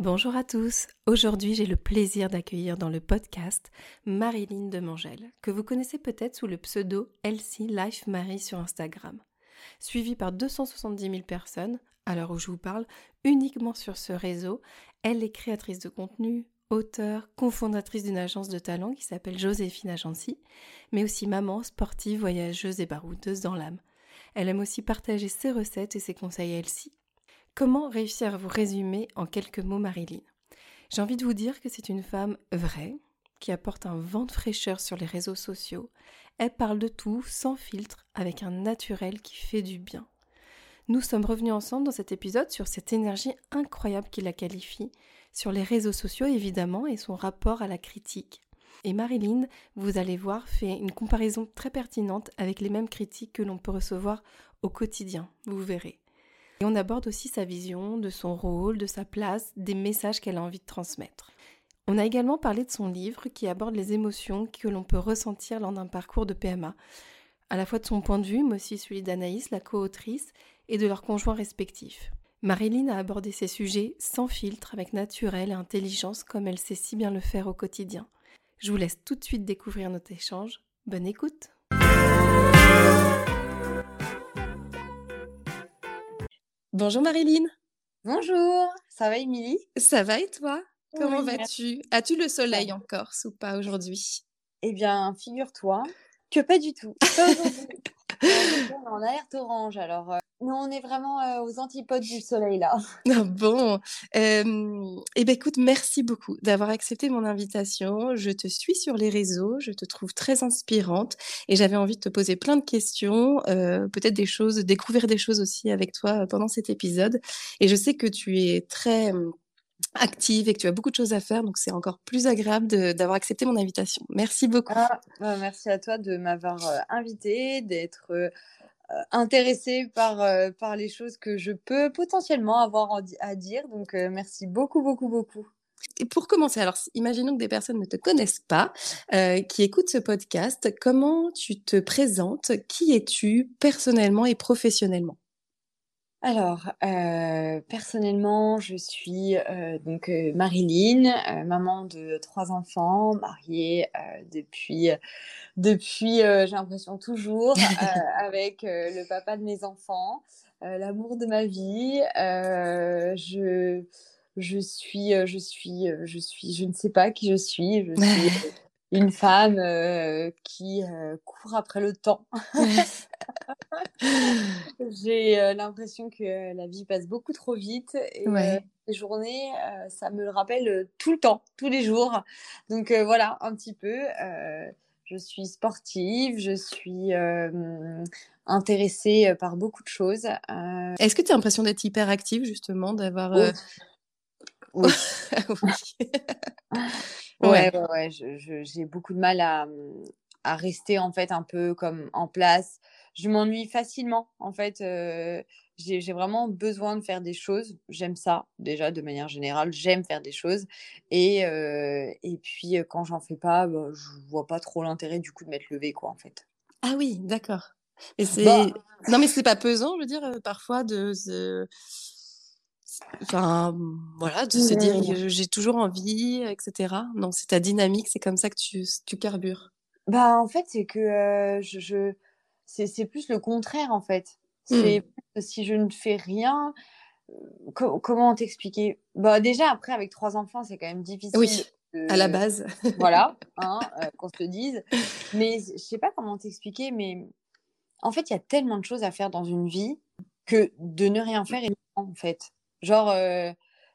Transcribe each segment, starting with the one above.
Bonjour à tous. Aujourd'hui, j'ai le plaisir d'accueillir dans le podcast Marilyn Demangel, que vous connaissez peut-être sous le pseudo Elsie Life Marie sur Instagram. Suivie par 270 000 personnes, à l'heure où je vous parle, uniquement sur ce réseau, elle est créatrice de contenu, auteure, cofondatrice d'une agence de talent qui s'appelle Joséphine Agency, mais aussi maman, sportive, voyageuse et baroudeuse dans l'âme. Elle aime aussi partager ses recettes et ses conseils à Elsie. Comment réussir à vous résumer en quelques mots Marilyn? J'ai envie de vous dire que c'est une femme vraie, qui apporte un vent de fraîcheur sur les réseaux sociaux. Elle parle de tout, sans filtre, avec un naturel qui fait du bien. Nous sommes revenus ensemble dans cet épisode sur cette énergie incroyable qui la qualifie, sur les réseaux sociaux évidemment et son rapport à la critique. Et Marilyn, vous allez voir, fait une comparaison très pertinente avec les mêmes critiques que l'on peut recevoir au quotidien, vous verrez. Et on aborde aussi sa vision, de son rôle, de sa place, des messages qu'elle a envie de transmettre. On a également parlé de son livre qui aborde les émotions que l'on peut ressentir lors d'un parcours de PMA, à la fois de son point de vue, mais aussi celui d'Anaïs, la co-autrice, et de leurs conjoints respectifs. Marilyn a abordé ces sujets sans filtre, avec naturel et intelligence, comme elle sait si bien le faire au quotidien. Je vous laisse tout de suite découvrir notre échange. Bonne écoute Bonjour Marilyn. Bonjour, ça va Émilie? Ça va et toi? Comment vas-tu? As-tu le soleil en Corse ou pas aujourd'hui? Eh bien, figure-toi que pas du tout. on en alerte orange, alors euh, on est vraiment euh, aux antipodes du soleil là. Ah bon, eh ben écoute, merci beaucoup d'avoir accepté mon invitation. Je te suis sur les réseaux, je te trouve très inspirante et j'avais envie de te poser plein de questions, euh, peut-être des choses, découvrir des choses aussi avec toi pendant cet épisode. Et je sais que tu es très active et que tu as beaucoup de choses à faire, donc c'est encore plus agréable d'avoir accepté mon invitation. Merci beaucoup. Ah, bah, merci à toi de m'avoir euh, invité, d'être euh, euh, intéressée par, par les choses que je peux potentiellement avoir à dire. Donc merci beaucoup, beaucoup, beaucoup. Et pour commencer, alors imaginons que des personnes ne te connaissent pas, qui écoutent ce podcast, comment tu te présentes? Qui es-tu personnellement et professionnellement? Alors, euh, personnellement, je suis euh, donc euh, Marilyn, maman de trois enfants, mariée depuis, depuis j'ai l'impression toujours, avec le papa de mes enfants, l'amour de ma vie. je, je suis, je suis, je suis, je ne sais pas qui je suis. Je suis une femme euh, qui euh, court après le temps. J'ai euh, l'impression que la vie passe beaucoup trop vite et les journées, ça me le rappelle tout le temps, tous les jours. Donc voilà, un petit peu. je suis sportive, je suis intéressée par beaucoup de choses. Est-ce que tu as l'impression d'être hyper active justement, d'avoir... Oui. Ouais, ouais, ouais, j'ai beaucoup de mal à, mmh, à, rester en fait un peu comme en place. Je m'ennuie facilement en fait. Euh, j'ai vraiment besoin de faire des choses. J'aime ça déjà de manière générale. J'aime faire des choses et euh, et puis quand j'en fais pas, bah, je vois pas trop l'intérêt du coup de m'être levée quoi en fait. Ah oui, d'accord. Bah non mais c'est pas pesant, je veux dire parfois de Enfin, voilà, de se dire j'ai toujours envie, etc. Non, c'est ta dynamique, c'est comme ça que tu, tu carbures. Bah, en fait, c'est que je, c'est plus le contraire, en fait. C'est mmh. si je ne fais rien, comment t'expliquer? Bah, déjà, après, avec trois enfants, c'est quand même difficile. Oui, à la base. voilà, hein, qu'on se le dise. Mais je sais pas comment t'expliquer, mais en fait, il y a tellement de choses à faire dans une vie que de ne rien faire est en fait. Genre,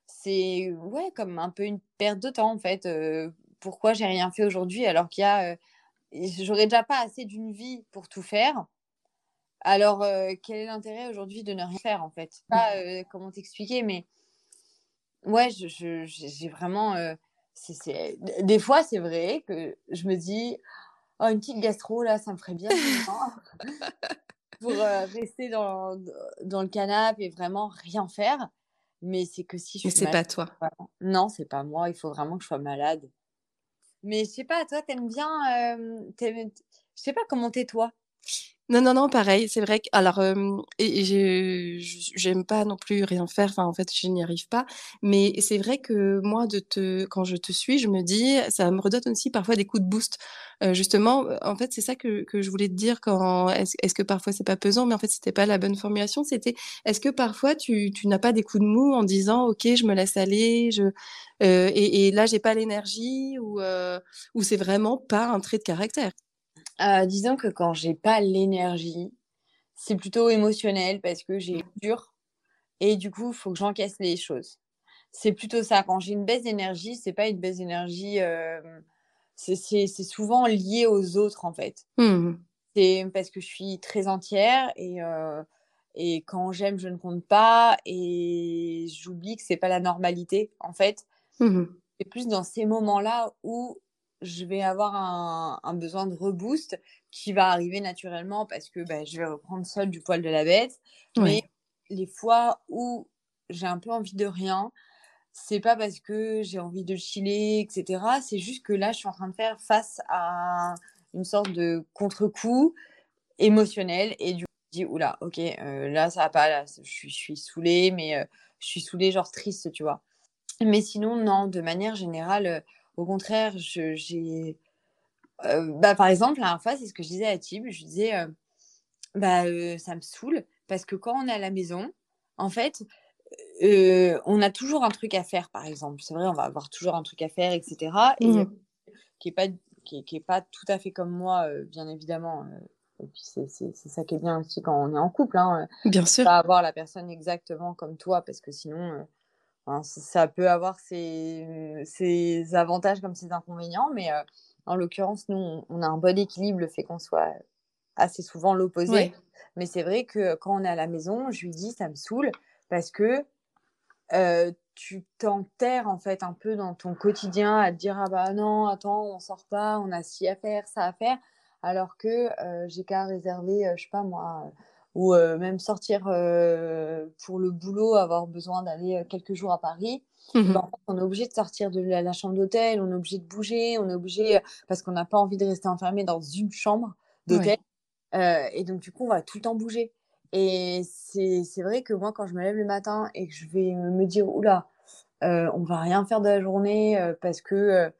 c'est ouais, comme un peu une perte de temps en fait. pourquoi j'ai rien fait aujourd'hui alors qu'il y a. J'aurais déjà pas assez d'une vie pour tout faire. Alors, quel est l'intérêt aujourd'hui de ne rien faire en fait? Pas comment t'expliquer, mais ouais, j'ai vraiment. c'est Des fois, c'est vrai que je me dis, oh, une petite gastro, là, ça me ferait bien. pour rester dans, dans le canapé et vraiment rien faire. Mais c'est que si je Mais c'est pas toi. Non, c'est pas moi. Il faut vraiment que je sois malade. Mais je sais pas, toi, t'aimes bien. Je sais pas comment t'es toi. Non, non, non, pareil, c'est vrai que alors, et j'aime pas non plus rien faire, enfin, en fait, je n'y arrive pas, mais c'est vrai que moi, de te quand je te suis, je me dis ça me redonne aussi parfois des coups de boost. justement, en fait, c'est ça que que je voulais te dire quand est-ce que parfois c'est pas pesant? Mais en fait, c'était pas la bonne formulation, c'était est-ce que parfois tu tu n'as pas des coups de mou en disant: «OK, je me laisse aller, je, et et là, j'ai pas l'énergie» ou, ou c'est vraiment pas un trait de caractère? Euh, disons que quand j'ai pas l'énergie, c'est plutôt émotionnel parce que j'ai dur et du coup, il faut que j'encaisse les choses. C'est plutôt ça. Quand j'ai une baisse d'énergie, c'est pas une baisse d'énergie. Euh, c'est souvent lié aux autres en fait. Mmh. C'est parce que je suis très entière et, euh, et quand j'aime, je ne compte pas et j'oublie que c'est pas la normalité en fait. Mmh. C'est plus dans ces moments-là où je vais avoir un, besoin de reboost qui va arriver naturellement parce que bah, je vais reprendre seul du poil de la bête. Mais les fois où j'ai un peu envie de rien, c'est pas parce que j'ai envie de chiller, etc. C'est juste que là, je suis en train de faire face à une sorte de contre-coup émotionnel et du coup, je dis oula, ok, euh, là ça va pas, là, je suis, je suis saoulée, mais euh, je suis saoulée, genre triste, tu vois. Mais sinon, non, de manière générale, euh, au contraire, j'ai. Euh, bah, par exemple, la dernière fois, c'est ce que je disais à Tib. Je disais, euh, bah, euh, ça me saoule parce que quand on est à la maison, en fait, on a toujours un truc à faire, par exemple. C'est vrai, on va avoir toujours un truc à faire, etc. Et mmh. qui n'est pas, qui est, pas tout à fait comme moi, bien évidemment. et puis, c'est ça qui est bien aussi quand on est en couple. Hein, bien sûr. Pas avoir la personne exactement comme toi parce que sinon ça peut avoir ses, ses, avantages comme ses inconvénients, mais euh, en l'occurrence, nous, on a un bon équilibre, le fait qu'on soit assez souvent l'opposé. Mais c'est vrai que quand on est à la maison, je lui dis, ça me saoule, parce que euh, tu t'enterres en fait un peu dans ton quotidien à te dire, ah bah non, attends, on sort pas, on a ci à faire, ça à faire, alors que euh, j'ai qu'à réserver, je sais pas moi ou même sortir pour le boulot, avoir besoin d'aller quelques jours à Paris, mmh ben, on est obligé de sortir de la, chambre d'hôtel, on est obligé de bouger, on est obligé parce qu'on n'a pas envie de rester enfermé dans une chambre d'hôtel. et donc, du coup, on va tout le temps bouger. Et c'est vrai que moi, quand je me lève le matin et que je vais me dire, oula, euh, on va rien faire de la journée parce que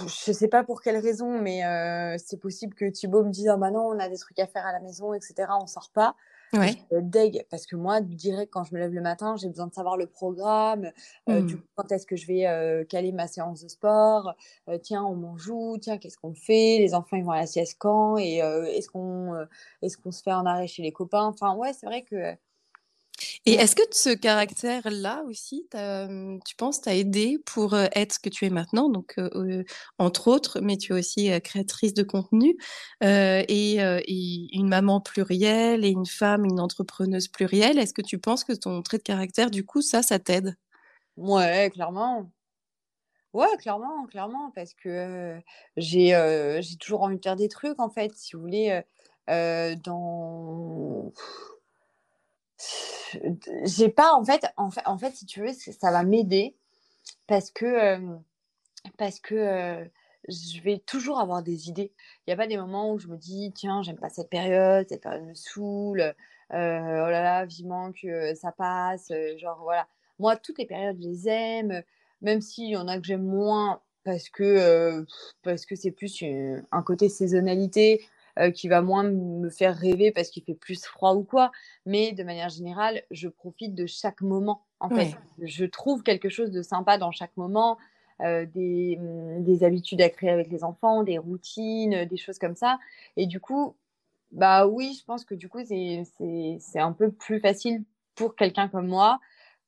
je sais pas pour quelle raison, mais euh, c'est possible que Thibaut me dise ah bah non, on a des trucs à faire à la maison, etc. On sort pas. Ouais. deg parce que moi, direct quand je me lève le matin, j'ai besoin de savoir le programme, euh, du mmh. coup, quand est-ce que je vais euh, caler ma séance de sport, tiens, on mange où, tiens, qu'est-ce qu'on fait, les enfants ils vont à la sieste quand, et est-ce qu'on est-ce qu'on se fait en arrêt chez les copains? Enfin ouais, c'est vrai que et est-ce que ce caractère-là aussi, tu penses, t'a aidé pour être ce que tu es maintenant, donc entre autres, mais tu es aussi créatrice de contenu et, une maman plurielle et une femme, une entrepreneuse plurielle. Est-ce que tu penses que ton trait de caractère, du coup, ça, ça t'aide? Ouais, clairement. Ouais, clairement, clairement, parce que j'ai j'ai toujours envie de faire des trucs, en fait, si vous voulez, dans j'ai pas en fait, en fait en fait si tu veux ça va m'aider parce que parce que je vais toujours avoir des idées. Il n'y a pas des moments où je me dis tiens j'aime pas cette période cette période me saoule oh là là vivement que ça passe genre voilà. Moi toutes les périodes je les aime même s'il y en a que j'aime moins parce que parce c'est plus un côté saisonnalité euh, qui va moins me faire rêver parce qu'il fait plus froid ou quoi. Mais de manière générale, je profite de chaque moment. En fait, je trouve quelque chose de sympa dans chaque moment. Euh, des, mmh, des, habitudes à créer avec les enfants, des routines, des choses comme ça. Et du coup, bah oui, je pense que du coup, c'est un peu plus facile pour quelqu'un comme moi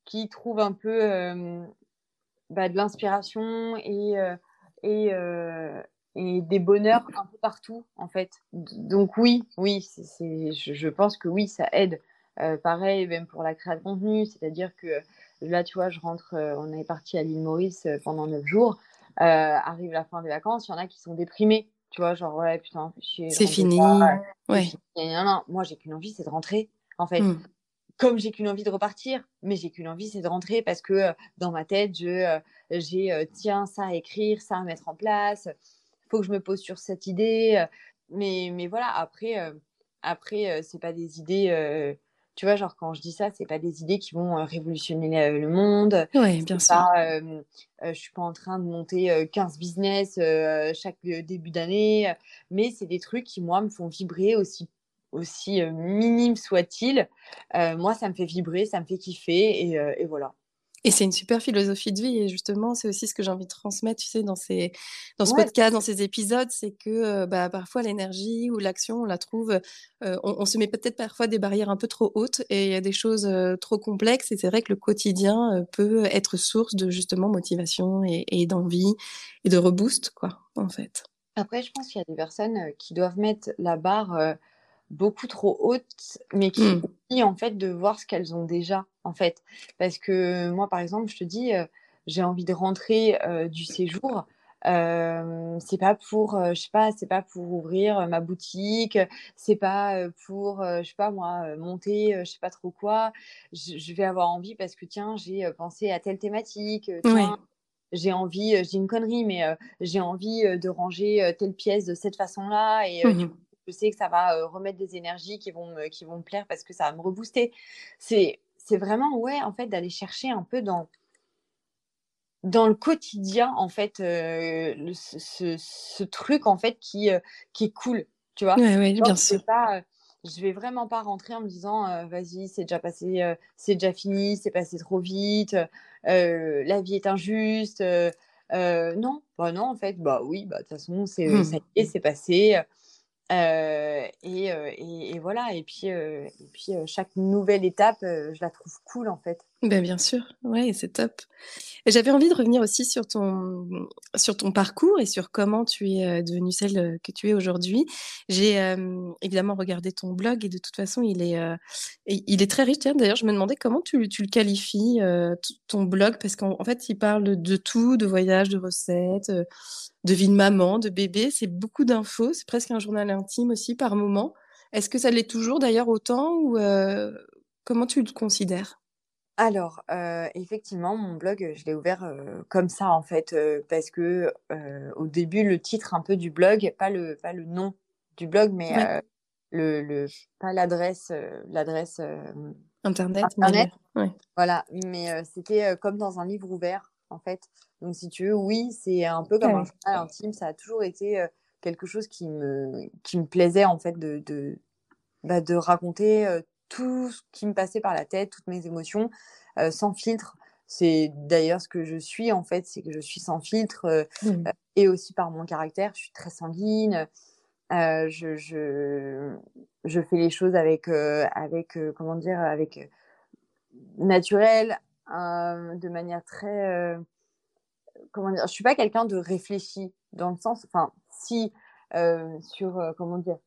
qui trouve un peu euh, bah, de l'inspiration et, euh, et, et des bonheurs un peu partout en fait. Donc oui, oui, c'est, je, pense que oui, ça aide. Euh, pareil, même pour la création de contenu, c'est-à-dire que là, tu vois, je rentre, on est parti à l'île Maurice pendant neuf jours. arrive la fin des vacances, il y en a qui sont déprimés. Tu vois, genre, ouais, putain, c'est fini. ouais. Non, non, moi, j'ai qu'une envie, c'est de rentrer, en fait. Mmh. Comme j'ai qu'une envie de repartir, mais j'ai qu'une envie, c'est de rentrer parce que dans ma tête, je, j'ai, tiens, ça à écrire, ça à mettre en place. Faut que je me pose sur cette idée. mais, mais voilà, après, après c'est pas des idées tu vois, genre quand je dis ça, c'est pas des idées qui vont révolutionner le monde. Oui, bien sûr. Euh, je suis pas en train de monter 15 business chaque début d'année, mais c'est des trucs qui moi me font vibrer aussi aussi minime soit-il. moi, ça me fait vibrer, ça me fait kiffer et, et voilà. Et c'est une super philosophie de vie. Et justement, c'est aussi ce que j'ai envie de transmettre, tu sais, dans, ces, dans ce podcast, dans ces épisodes, c'est que euh, bah, parfois l'énergie ou l'action, on la trouve, euh, on, se met peut-être parfois des barrières un peu trop hautes et il y a des choses euh, trop complexes. Et c'est vrai que le quotidien peut être source de justement motivation et, et d'envie et de reboost, quoi, en fait. Après, je pense qu'il y a des personnes qui doivent mettre la barre beaucoup trop hautes, mais qui mmh. oublient en fait de voir ce qu'elles ont déjà en fait. Parce que moi, par exemple, je te dis, j'ai envie de rentrer du séjour. c'est pas pour, je sais pas, c'est pas pour ouvrir ma boutique, c'est pas pour, je sais pas moi, monter, je sais pas trop quoi. Je, vais avoir envie parce que tiens, j'ai pensé à telle thématique. j'ai envie, je dis une connerie, mais j'ai envie de ranger telle pièce de cette façon-là. Et mmh je sais que ça va remettre des énergies qui vont, me, qui vont me plaire parce que ça va me rebooster. C'est, c'est vraiment, ouais, en fait, d'aller chercher un peu dans, dans le quotidien, en fait, ce, ce, truc, en fait, qui, qui est cool, tu vois. Oui, bien sûr. Pas, je vais vraiment pas rentrer en me disant, vas-y, c'est déjà passé, c'est déjà fini, c'est passé trop vite, la vie est injuste. non, bah non, en fait, bah oui, bah de toute façon, c'est, ça mmh. y est, c'est passé. Euh, et, et, voilà, et puis, et puis chaque nouvelle étape, je la trouve cool en fait. Ben bien sûr, ouais, c'est top. J'avais envie de revenir aussi sur ton, sur ton parcours et sur comment tu es devenue celle que tu es aujourd'hui. J'ai évidemment regardé ton blog et de toute façon, il est, il est très riche. D'ailleurs, je me demandais comment tu, tu le qualifies, ton blog, parce qu'en fait, il parle de tout, de voyages, de recettes de vie de maman, de bébé. C'est beaucoup d'infos. C'est presque un journal intime aussi par moment. Est-ce que ça l'est toujours d'ailleurs autant ou euh, comment tu le considères? Alors, euh, effectivement, mon blog, je l'ai ouvert euh, comme ça en fait, parce que au début, le titre un peu du blog, pas le, pas le nom du blog, mais le, le, pas l'adresse, l'adresse internet. Voilà, mais c'était comme dans un livre ouvert en fait. Donc, si tu veux, oui, c'est un peu comme un journal intime. Ça a toujours été quelque chose qui me, qui me plaisait, en fait, de, de, bah, de raconter tout ce qui me passait par la tête, toutes mes émotions, sans filtre. C'est d'ailleurs ce que je suis, en fait, c'est que je suis sans filtre mmh. et aussi par mon caractère. Je suis très sanguine. je, je, je, fais les choses avec, avec comment dire, avec naturel, de manière très comment dire, je suis pas quelqu'un de réfléchi dans le sens, enfin, si euh, sur euh, comment dire.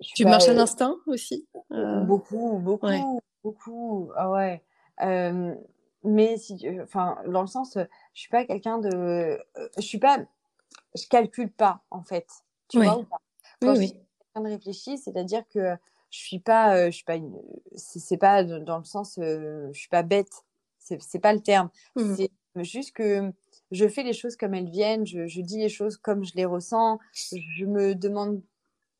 Tu marches à l'instinct aussi. Euh? Beaucoup, beaucoup, beaucoup. Ah ouais. mais si, enfin, dans le sens, je suis pas quelqu'un de, je suis pas, je calcule pas en fait. Tu vois ou pas? Quand je suis quelqu'un de réfléchi, c'est-à-dire que je suis pas, je suis pas, c'est pas dans le sens, je suis pas bête. C'est pas le terme. Mmh c'est juste que je fais les choses comme elles viennent, je, dis les choses comme je les ressens. Je me demande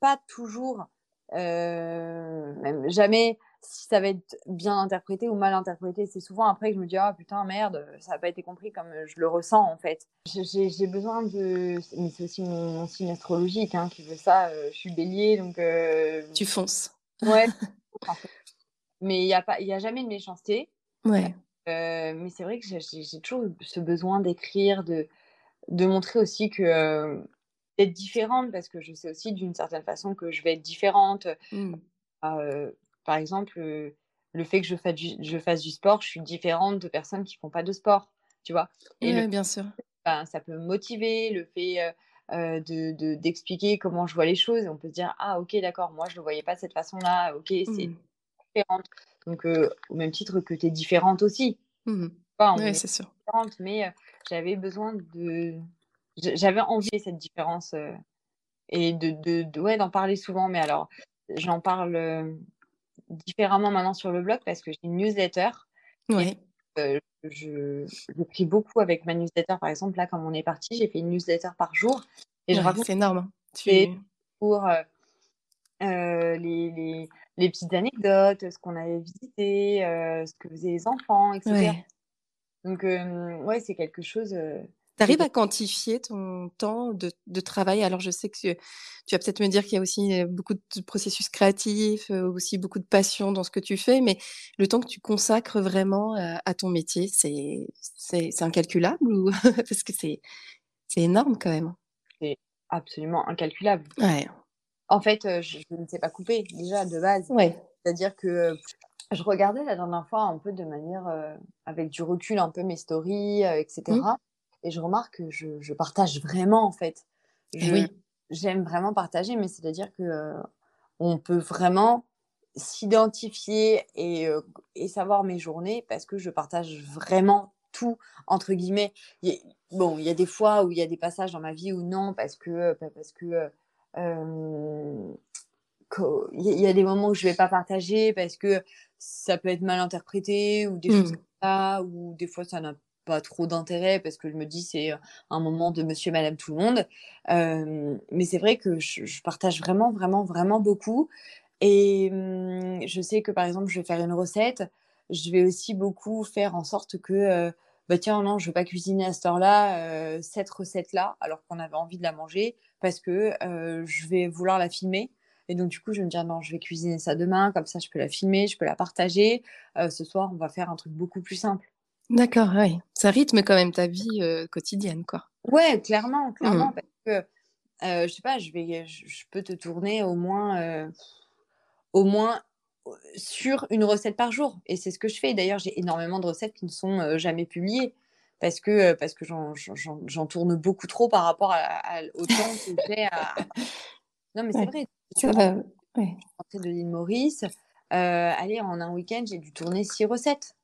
pas toujours, euh, même jamais, si ça va être bien interprété ou mal interprété. C'est souvent après que je me dis ah putain merde, ça n'a pas été compris comme je le ressens en fait. J'ai besoin de, mais c'est aussi mon, signe astrologique hein, qui veut ça. Euh, je suis Bélier donc. Euh, tu fonces. Ouais. mais il y a pas, il y a jamais de méchanceté. Ouais. Euh, mais c'est vrai que j'ai toujours ce besoin d'écrire, de, de montrer aussi que d'être différente, parce que je sais aussi d'une certaine façon que je vais être différente. Mmh. Euh, par exemple, le fait que je fasse, du, je fasse du sport, je suis différente de personnes qui font pas de sport, tu vois. Et bien sûr. Ben, ça peut me motiver, le fait de d'expliquer comment je vois les choses. Et on peut se dire, ah ok, d'accord, moi je le voyais pas de cette façon-là, ok, c'est mmh. différente. Donc, au même titre que tu es différente aussi. Mmh Oui, c'est sûr. Mais j'avais besoin de. J'avais envie de cette différence et de, de, de ouais, d'en parler souvent. Mais alors, j'en parle différemment maintenant sur le blog parce que j'ai une newsletter. Oui. Euh, je, prie beaucoup avec ma newsletter, par exemple. Là, comme on est parti, j'ai fait une newsletter par jour. Et je raconte. C'est énorme. Hein. Tu... Pour euh, euh, les, les, les, petites anecdotes, ce qu'on avait visité, ce que faisaient les enfants, etc. Donc, ouais, c'est quelque chose. Tu arrives à quantifier ton temps de, de, travail? Alors, je sais que tu, vas peut-être me dire qu'il y a aussi beaucoup de processus créatifs, aussi beaucoup de passion dans ce que tu fais, mais le temps que tu consacres vraiment à, ton métier, c'est, c'est, incalculable ou... Parce que c'est, c'est énorme quand même? C'est absolument incalculable. Ouais. En fait, je, je, ne sais pas couper déjà de base. Ouais. C'est-à-dire que je regardais la dernière fois un peu de manière, avec du recul, un peu mes stories, etc. Et je remarque que je, je partage vraiment, en fait. oui. J'aime vraiment partager, mais c'est-à-dire que euh, on peut vraiment s'identifier et, euh, et, savoir mes journées parce que je partage vraiment tout, entre guillemets. bon, il y a des fois où il y a des passages dans ma vie où non, parce que. Euh, parce que il y a des moments où je vais pas partager parce que ça peut être mal interprété ou des choses mmh. comme ça, ou des fois ça n'a pas trop d'intérêt parce que je me dis c'est un moment de monsieur, madame, tout le monde. mais c'est vrai que je, partage vraiment, vraiment, vraiment beaucoup. Et mmh, je sais que par exemple, je vais faire une recette. Je vais aussi beaucoup faire en sorte que, bah tiens, non, je veux pas cuisiner à cette heure-là, cette recette-là, alors qu'on avait envie de la manger, parce que je vais vouloir la filmer. Et donc, du coup, je vais me dire, non, je vais cuisiner ça demain, comme ça, je peux la filmer, je peux la partager. ce soir, on va faire un truc beaucoup plus simple. D'accord, oui. Ça rythme quand même ta vie quotidienne, quoi. Ouais, clairement, clairement, mmh. parce que je sais pas, je vais, je, peux te tourner au moins, au moins sur une recette par jour, et c'est ce que je fais. D'ailleurs, j'ai énormément de recettes qui ne sont jamais publiées parce que parce que j'en tourne beaucoup trop par rapport à, au temps que j'ai à. Non, mais c'est vrai. Ça va. Ouais. de l'île Maurice, allez, en un week-end, j'ai dû tourner six recettes.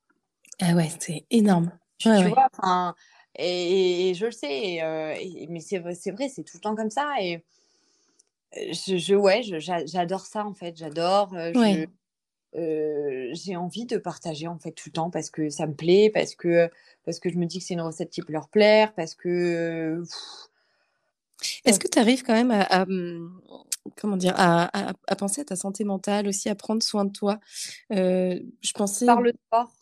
Ah ouais, c'est énorme. Tu, vois, et, je le sais, euh, mais c'est vrai, c'est tout le temps comme ça. Et euh, je, je ouais, j'adore ça en fait, j'adore. Euh, j'ai envie de partager en fait tout le temps parce que ça me plaît, parce que parce que je me dis que c'est une recette qui peut leur plaire, parce que. Est-ce que tu arrives quand même à, mmh, comment dire à, à, penser à ta santé mentale aussi, à prendre soin de toi? Je pensais par le sport.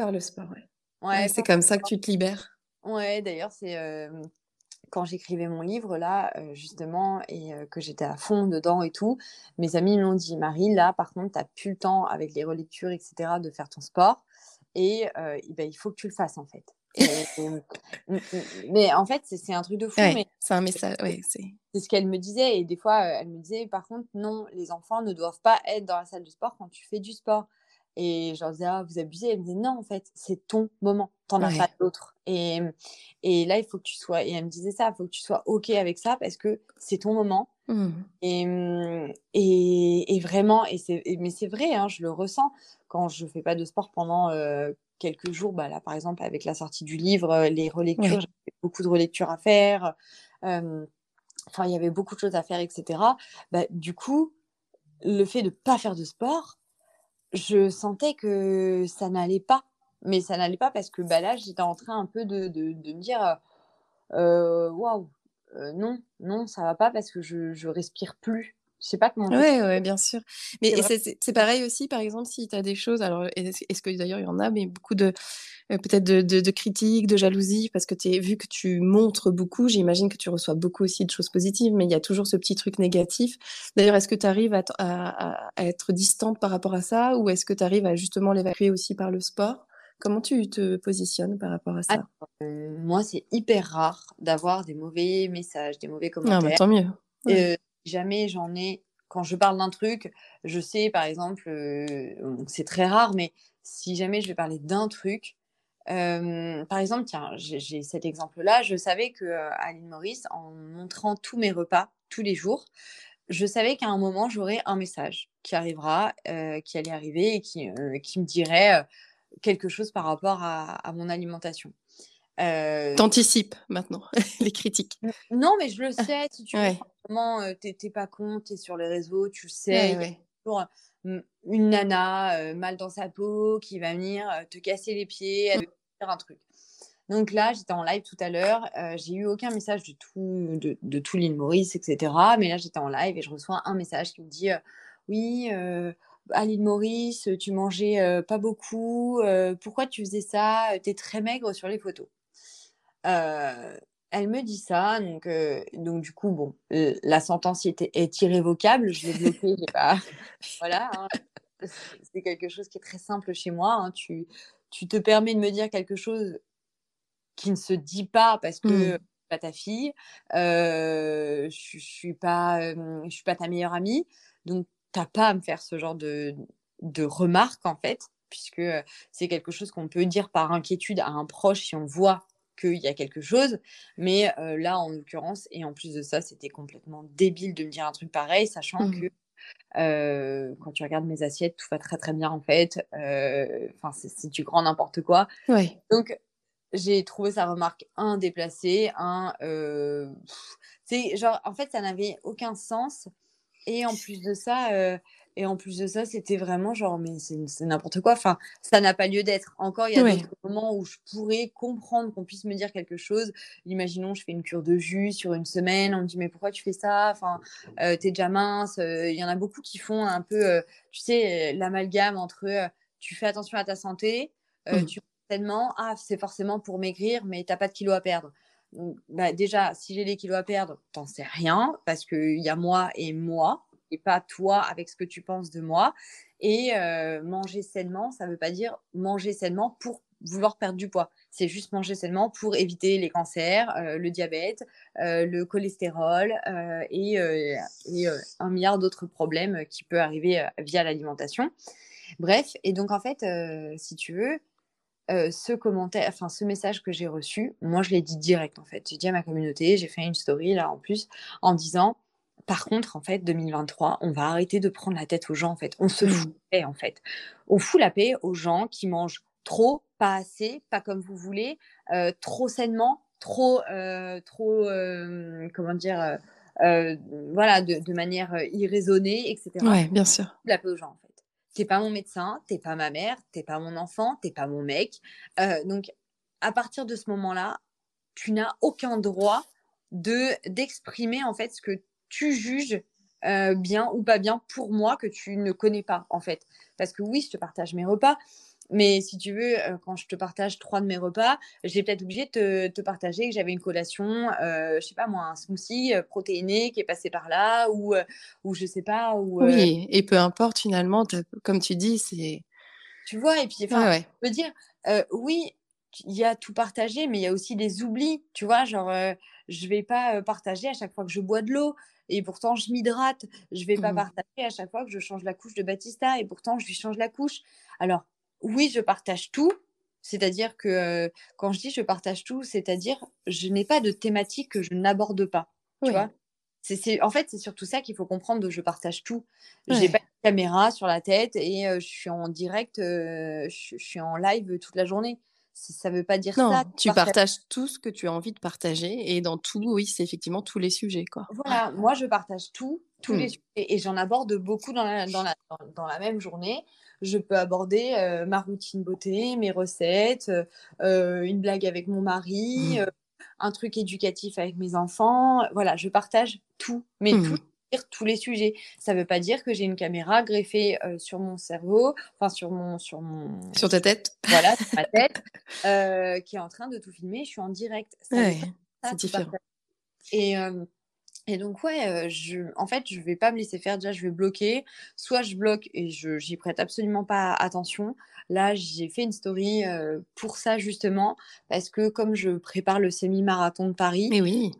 Par le sport, ouais. Ouais, c'est comme ça que tu te libères. Ouais, d'ailleurs, c'est quand j'écrivais mon livre, là, justement, et que j'étais à fond dedans et tout, mes amis m'ont dit Marie, là, par contre, tu n'as plus le temps avec les relectures, etc., de faire ton sport. Et, ben, il faut que tu le fasses, en fait. mais en fait, c'est un truc de fou. mais c'est un message. Ouais, c'est ce qu'elle me disait. Et des fois, elle me disait, par contre, non, les enfants ne doivent pas être dans la salle de sport quand tu fais du sport. Et je leur disais, ah, vous abusez? Elle me disait, non, en fait, c'est ton moment. T'en as pas d'autre. Et, et là, il faut que tu sois. Et elle me disait ça, il faut que tu sois OK avec ça parce que c'est ton moment. Mmh. Et, et, et, vraiment, et c'est, mais c'est vrai, hein, je le ressens quand je fais pas de sport pendant quelques jours. Bah, là, par exemple, avec la sortie du livre, les relectures, j'avais beaucoup de relectures à faire. Enfin, il y avait beaucoup de choses à faire, etc. Bah, du coup, le fait de pas faire de sport, je sentais que ça n'allait pas. Mais ça n'allait pas parce que bah, là, j'étais en train un peu de, de, de me dire waouh, non, non, ça va pas parce que je, je respire plus. Je sais pas comment. Oui, ouais, bien sûr. Mais c'est pareil aussi, par exemple, si tu as des choses, alors est-ce que d'ailleurs il y en a, mais beaucoup de euh, peut-être de, de, critiques, de jalousie, parce que es, vu que tu montres beaucoup, j'imagine que tu reçois beaucoup aussi de choses positives, mais il y a toujours ce petit truc négatif. D'ailleurs, est-ce que tu arrives à, à, être distante par rapport à ça, ou est-ce que tu arrives à justement l'évacuer aussi par le sport? Comment tu te positionnes par rapport à ça? Euh, Moi, c'est hyper rare d'avoir des mauvais messages, des mauvais commentaires. Ah, bah, tant mieux. Euh, jamais j'en ai. Quand je parle d'un truc, je sais, par exemple, euh, c'est très rare, mais si jamais je vais parler d'un truc, euh, par exemple, tiens, j'ai cet exemple-là. Je savais que euh, Aline Maurice, en montrant tous mes repas tous les jours, je savais qu'à un moment, j'aurais un message qui arrivera, qui allait arriver et qui me dirait quelque chose par rapport à, mon alimentation. Euh... T'anticipes maintenant les critiques. Non, mais je le sais. Si tu ouais. veux, t'es pas con, t'es sur les réseaux, tu le sais. Ouais, toujours une nana mal dans sa peau qui va venir te casser les pieds, elle faire un truc. Donc là, j'étais en live tout à l'heure. j'ai eu aucun message du tout, de, de tout l'île Maurice, etc. Mais là, j'étais en live et je reçois un message qui me dit Oui, à l'île Maurice, tu mangeais pas beaucoup. pourquoi tu faisais ça? Tu es très maigre sur les photos. Elle me dit ça. Donc, donc du coup, bon, la sentence est, est irrévocable. Je l'ai bloquée. pas... voilà. Hein. C'est quelque chose qui est très simple chez moi. Hein. Tu, tu te permets de me dire quelque chose qui ne se dit pas parce que mmh. pas ta fille, je, je suis pas, je suis pas ta meilleure amie, donc t'as pas à me faire ce genre de, de remarques en fait, puisque c'est quelque chose qu'on peut dire par inquiétude à un proche si on voit qu'il y a quelque chose. Mais là, en l'occurrence, et en plus de ça, c'était complètement débile de me dire un truc pareil, sachant mmh. que quand tu regardes mes assiettes, tout va très très bien en fait. Enfin, c'est du grand n'importe quoi. Donc, j'ai trouvé sa remarque un déplacée, un. c'est genre, en fait, ça n'avait aucun sens. Et en plus de ça, euh, et en plus de ça, c'était vraiment genre, mais c'est n'importe quoi. Enfin, ça n'a pas lieu d'être. Encore, il y a des moments où je pourrais comprendre qu'on puisse me dire quelque chose. Imaginons, je fais une cure de jus sur une semaine. On me dit, mais pourquoi tu fais ça? Enfin, euh, t'es déjà mince. Il y en a beaucoup qui font un peu, tu sais, l'amalgame entre tu fais attention à ta santé, mmh. tu tellement, ah, c'est forcément pour maigrir, mais t'as pas de kilos à perdre. bah, déjà, si j'ai les kilos à perdre, t'en sais rien, parce qu'il y a moi et moi, et pas toi avec ce que tu penses de moi. Et euh, manger sainement, ça ne veut pas dire manger sainement pour vouloir perdre du poids. C'est juste manger sainement pour éviter les cancers, euh, le diabète, euh, le cholestérol et, un milliard d'autres problèmes qui peuvent arriver via l'alimentation. Bref, et donc en fait, si tu veux, ce commentaire, enfin ce message que j'ai reçu, moi je l'ai dit direct en fait. J'ai dit à ma communauté, j'ai fait une story là en plus en disant par contre, en fait, 2023, on va arrêter de prendre la tête aux gens, en fait. On se fout la paix, en fait. On fout la paix aux gens qui mangent trop, pas assez, pas comme vous voulez, trop sainement, trop, trop, comment dire, voilà, de, manière irraisonnée, etc. Ouais, bien sûr. La paix aux gens, en fait. T'es pas mon médecin, t'es pas ma mère, t'es pas mon enfant, t'es pas mon mec. donc, à partir de ce moment-là, tu n'as aucun droit de d'exprimer en fait ce que tu juges bien ou pas bien pour moi que tu ne connais pas en fait. Parce que oui, je te partage mes repas, mais si tu veux, quand je te partage trois de mes repas, j'ai peut-être obligé de te, partager que j'avais une collation, euh, je sais pas moi, un smoothie protéiné qui est passé par là, ou, ou je sais pas. Ou, oui, et peu importe finalement, comme tu dis, c'est. Tu vois, et puis, enfin, je veux dire, oui, il y a tout partagé, mais il y a aussi des oublis, tu vois, genre, je vais pas partager à chaque fois que je bois de l'eau, et pourtant je m'hydrate. Je vais pas mmh. partager à chaque fois que je change la couche de Batista et pourtant je lui change la couche. Alors oui, je partage tout. C'est-à-dire que euh, quand je dis je partage tout, c'est-à-dire je n'ai pas de thématique que je n'aborde pas. Tu vois en fait, c'est surtout ça qu'il faut comprendre de je partage tout. Je J'ai pas de caméra sur la tête et euh, je suis en direct, euh, je, suis en live toute la journée ça veut pas dire non, ça. Tu partages tout ce que tu as envie de partager et dans tout, oui, c'est effectivement tous les sujets. Quoi. Voilà, moi je partage tout, tous les mmh. sujets et j'en aborde beaucoup dans la, dans, la, dans, la, même journée. Je peux aborder euh, ma routine beauté, mes recettes, euh, une blague avec mon mari, mmh. euh, un truc éducatif avec mes enfants. Voilà, je partage tout, mais mmh. tout tous les sujets. Ça ne veut pas dire que j'ai une caméra greffée sur mon cerveau, enfin sur mon, sur mon, sur ta tête. Voilà, sur ma tête, qui est en train de tout filmer. Je suis en direct. c'est différent. Et et donc, ouais, je, en fait, je vais pas me laisser faire. Déjà, je vais bloquer. Soit je bloque et je j'y prête absolument pas attention. Là, j'ai fait une story pour ça, justement, parce que comme je prépare le semi-marathon de Paris, Mais oui.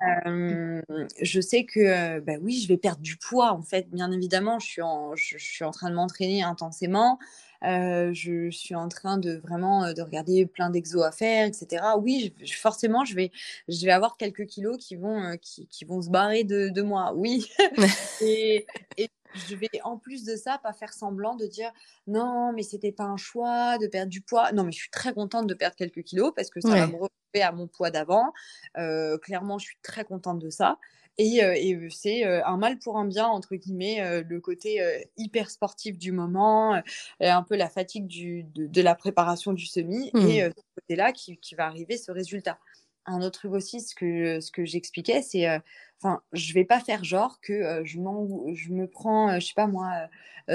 je sais que, bah oui, je vais perdre du poids, en fait. Bien évidemment, je suis en, je suis en train de m'entraîner intensément. Euh, je suis en train de vraiment euh, de regarder plein d'exos à faire, etc. Oui, forcément, je vais, je vais avoir quelques kilos qui vont, euh, qui, qui, vont se barrer de, de moi. Oui. et, et, je vais en plus de ça pas faire semblant de dire non mais c'était pas un choix de perdre du poids non mais je suis très contente de perdre quelques kilos parce que ça va me retrouver à mon poids d'avant euh, clairement je suis très contente de ça et, euh, et c'est euh, un mal pour un bien entre guillemets le côté hyper sportif du moment un peu la fatigue du, de, la préparation du semi et mmh. ce côté là qui, qui va arriver ce résultat un autre truc aussi, ce que, ce que j'expliquais, c'est, enfin, je vais pas faire genre que je, je me prends, je sais pas moi,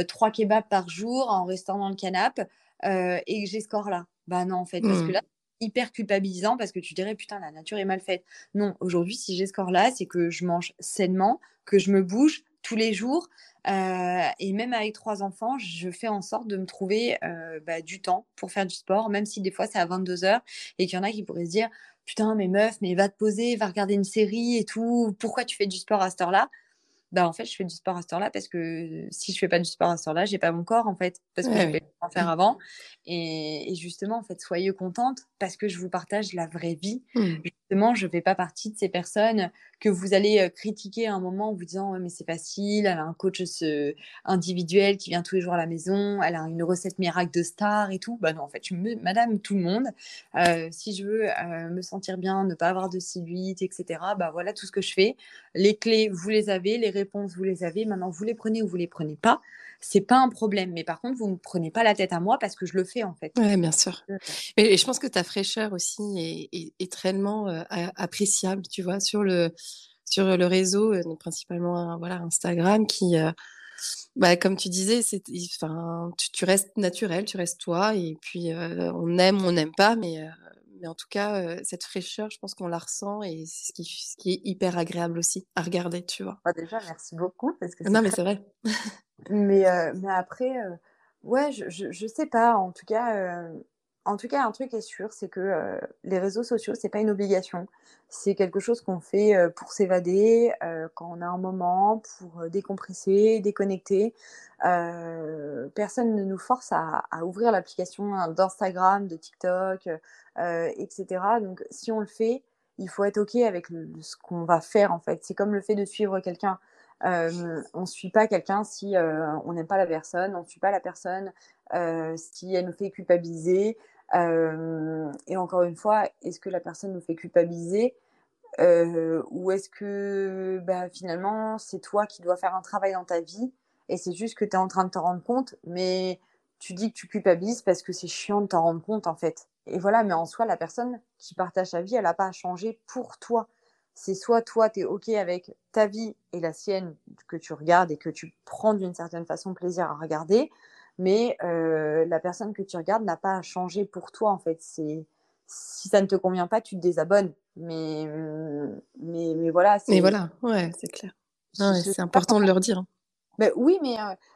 trois kebabs par jour en restant dans le canapé et que j'ai ce corps-là. Bah non, en fait, parce que mmh. là, hyper culpabilisant parce que tu dirais putain la nature est mal faite. Non, aujourd'hui si j'ai ce corps là, c'est que je mange sainement, que je me bouge tous les jours et même avec trois enfants, je fais en sorte de me trouver bah, du temps pour faire du sport, même si des fois c'est à 22 heures et qu'il y en a qui pourraient se dire putain, mais meuf, mais va te poser, va regarder une série et tout. Pourquoi tu fais du sport à cette heure-là? Bah, en fait, je fais du sport à cette heure-là parce que si je fais pas du sport à cette heure-là, j'ai pas mon corps, en fait, parce que je vais en faire avant. Et, justement, en fait, soyez contente parce que je vous partage la vraie vie. Mmh. Justement, je fais pas partie de ces personnes que vous allez critiquer à un moment en vous disant mais c'est facile, elle a un coach individuel qui vient tous les jours à la maison, elle a une recette miracle de star et tout. Bah non, en fait, je me, madame tout le monde, si je veux me sentir bien, ne pas avoir de cellulite, etc., bah voilà tout ce que je fais. Les clés, vous les avez, les réponses, vous les avez. Maintenant, vous les prenez ou vous les prenez pas c'est pas un problème. Mais par contre, vous ne prenez pas la tête à moi parce que je le fais en fait. Oui, bien sûr. Et, je pense que ta fraîcheur aussi est, est, très appréciable, tu vois, sur le, sur le réseau, euh, principalement voilà, Instagram, qui, euh, bah, comme tu disais, c'est, enfin, tu, restes naturel, tu restes toi, et puis euh, on aime, on n'aime pas, mais, mais en tout cas, cette fraîcheur, je pense qu'on la ressent, et c'est ce qui, ce qui est hyper agréable aussi à regarder, tu vois. Bah, déjà, merci beaucoup. Parce que non, mais c'est vrai. mais, mais après, ouais, je, je, je, sais pas, en tout cas en tout cas, un truc est sûr, c'est que euh, les réseaux sociaux, c'est pas une obligation. C'est quelque chose qu'on fait euh, pour s'évader, euh, quand on a un moment, pour décompresser, déconnecter. personne ne nous force à, ouvrir l'application d'Instagram, de TikTok, etc. Donc, si on le fait, il faut être OK avec ce qu'on va faire, en fait. C'est comme le fait de suivre quelqu'un. on ne suit pas quelqu'un si on n'aime pas la personne, on ne suit pas la personne si elle nous fait culpabiliser, et encore une fois, est-ce que la personne nous fait culpabiliser ou est-ce que bah, finalement c'est toi qui dois faire un travail dans ta vie et c'est juste que tu es en train de te rendre compte, mais tu dis que tu culpabilises parce que c'est chiant de t'en rendre compte en fait. Et voilà, mais en soi, la personne qui partage sa vie, elle n'a pas à changer pour toi. C'est soit toi, tu es OK avec ta vie et la sienne que tu regardes et que tu prends d'une certaine façon plaisir à regarder, mais la personne que tu regardes n'a pas à changer pour toi en fait. C'est si ça ne te convient pas, tu te désabonnes. Mais mmh, mais, mais voilà. Mais voilà, ouais, c'est clair. c'est important de leur dire. Ben oui, mais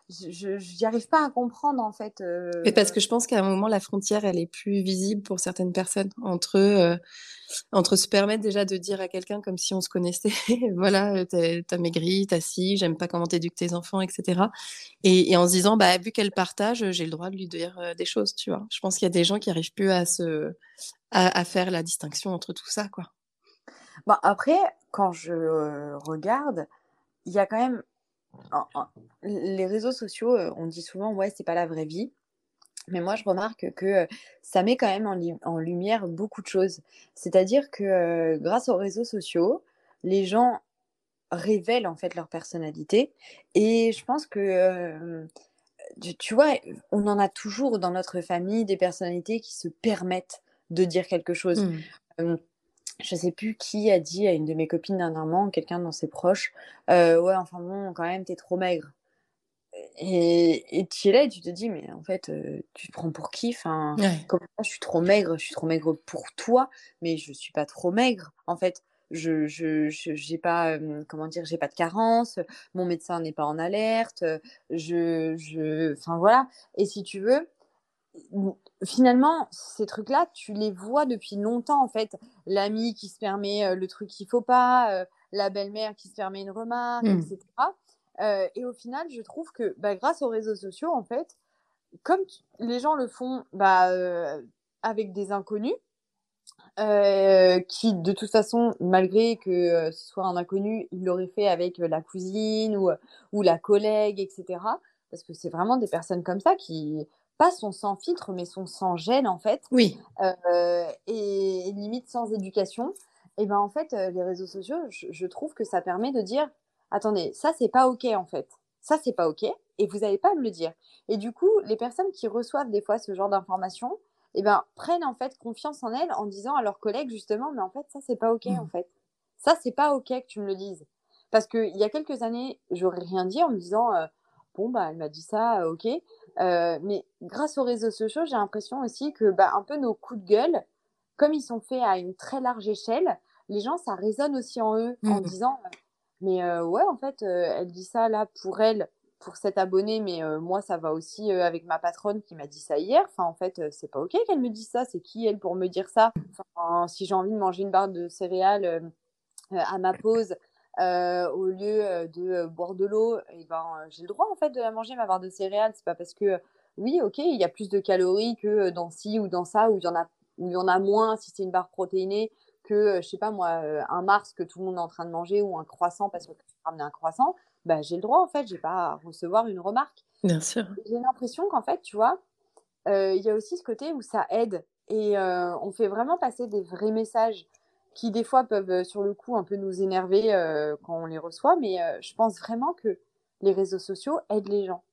je n'y arrive pas à comprendre en fait. Mais parce que je pense qu'à un moment la frontière elle est plus visible pour certaines personnes entre entre se permettre déjà de dire à quelqu'un comme si on se connaissait, voilà, t'as maigri, t'as si, j'aime pas comment t'éduques tes enfants, etc. Et, et, en se disant bah vu qu'elle partage, j'ai le droit de lui dire des choses, tu vois. Je pense qu'il y a des gens qui arrivent plus à se à, à faire la distinction entre tout ça, quoi. Bah après, quand je regarde, il y a quand même les réseaux sociaux, euh, on dit souvent, ouais, c'est pas la vraie vie. Mais moi, je remarque que euh, ça met quand même en, lumière beaucoup de choses. C'est-à-dire que euh, grâce aux réseaux sociaux, les gens révèlent en fait leur personnalité. Et je pense que, tu, vois, on en a toujours dans notre famille des personnalités qui se permettent de dire quelque chose. Mmh je sais plus qui a dit à une de mes copines dernièrement, quelqu'un dans ses proches, euh, ouais, enfin bon, quand même, t'es trop maigre. Et, et tu es là et tu te dis, mais en fait, euh, tu te prends pour qui? Enfin, ça, je suis trop maigre, je suis trop maigre pour toi, mais je suis pas trop maigre. En fait, je je j'ai pas euh, comment dire j'ai pas de carence mon médecin n'est pas en alerte je je enfin voilà et si tu veux finalement, ces trucs-là, tu les vois depuis longtemps, en fait. L'ami qui se permet euh, le truc qu'il faut pas, euh, la belle-mère qui se permet une remarque, mmh. etc. Euh, et au final, je trouve que bah, grâce aux réseaux sociaux, en fait, comme les gens le font bah, avec des inconnus, qui de toute façon, malgré que ce soit un inconnu, il l'aurait fait avec la cousine ou, ou la collègue, etc. Parce que c'est vraiment des personnes comme ça qui, pas sont sans filtre, mais sont sans gêne en fait. Oui. et, limite sans éducation. Et ben en fait, les réseaux sociaux, je, trouve que ça permet de dire, attendez, ça c'est pas ok en fait. Ça c'est pas ok, et vous n'allez pas me le dire. Et du coup, les personnes qui reçoivent des fois ce genre d'informations, eh ben, prennent en fait confiance en elles en disant à leurs collègues justement, mais en fait, ça, c'est pas OK en mmh. fait. Ça, c'est pas OK que tu me le dises. Parce qu'il y a quelques années, j'aurais rien dit en me disant, euh, bon, bah, elle m'a dit ça, euh, OK. Euh, mais grâce aux réseaux sociaux, j'ai l'impression aussi que bah, un peu nos coups de gueule, comme ils sont faits à une très large échelle, les gens, ça résonne aussi en eux en mmh. disant, mais ouais, en fait, elle dit ça là pour elle pour cet abonné, mais euh, moi, ça va aussi euh, avec ma patronne qui m'a dit ça hier. Enfin, en fait, euh, c'est pas OK qu'elle me dise ça. C'est qui, elle, pour me dire ça? Enfin, Si j'ai envie de manger une barre de céréales à ma pause au lieu de boire de l'eau, eh ben, j'ai le droit, en fait, de la manger, ma barre de céréales. C'est pas parce que, oui, OK, il y a plus de calories que dans ci ou dans ça, où il y en a, il y en a moins si c'est une barre protéinée que, je sais pas moi, un Mars que tout le monde est en train de manger ou un croissant parce que tu ramener un croissant bah, j'ai le droit en fait, j'ai pas à recevoir une remarque. Bien sûr. J'ai l'impression qu'en fait, tu vois, euh, il y a aussi ce côté où ça aide et euh, on fait vraiment passer des vrais messages qui des fois peuvent euh, sur le coup un peu nous énerver quand on les reçoit, mais je pense vraiment que les réseaux sociaux aident les gens.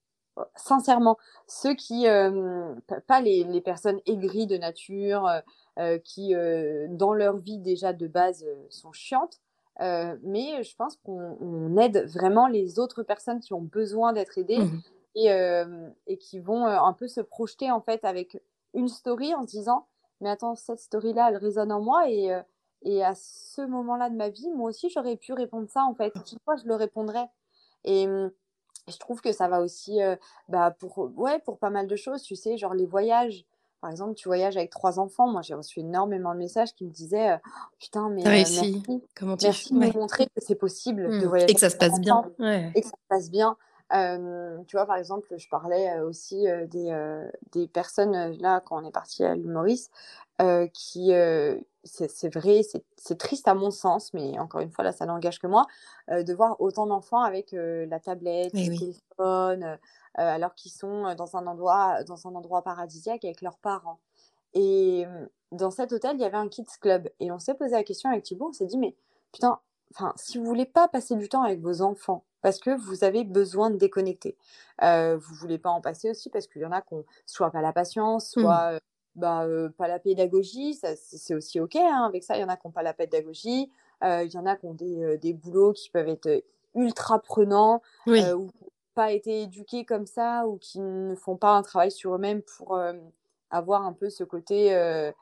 Sincèrement, ceux qui, pas les, les, personnes aigries de nature, qui dans leur vie déjà de base sont chiantes, euh, mais je pense qu'on aide vraiment les autres personnes qui ont besoin d'être aidées mmh et, euh, et, qui vont euh, un peu se projeter en fait avec une story en se disant mais attends cette story là elle résonne en moi et, et à ce moment là de ma vie moi aussi j'aurais pu répondre ça en fait fois je le répondrais et je trouve que ça va aussi bah, pour ouais pour pas mal de choses tu sais genre les voyages par exemple, tu voyages avec trois enfants. Moi, j'ai reçu énormément de messages qui me disaient euh, Putain, mais euh, merci, Comment tu... merci de me montrer que c'est possible de mmh. voyager. Et que ça se passe bien. Et que ça se passe bien. tu vois, par exemple, je parlais euh, aussi des, des, personnes, là, quand on est parti à l'île Maurice, qui, c'est vrai, c'est triste à mon sens, mais encore une fois, là, ça n'engage que moi, de voir autant d'enfants avec la tablette, le téléphone, euh, alors qu'ils sont euh, dans un endroit, dans un endroit paradisiaque avec leurs parents. Et dans cet hôtel, il y avait un kids club. Et on s'est posé la question avec Thibault, on s'est dit, mais putain, enfin, si vous voulez pas passer du temps avec vos enfants, parce que vous avez besoin de déconnecter, euh, vous voulez pas en passer aussi parce qu'il y en a qui n'ont soit pas la patience, mmh. Soit bah, pas la pédagogie, c'est aussi ok hein, avec ça, il y en a qui n'ont pas la pédagogie, il y en a qui ont des, des, boulots qui peuvent être ultra prenants, oui pas été éduqués comme ça ou qui ne font pas un travail sur eux-mêmes pour euh, avoir un peu ce côté, euh,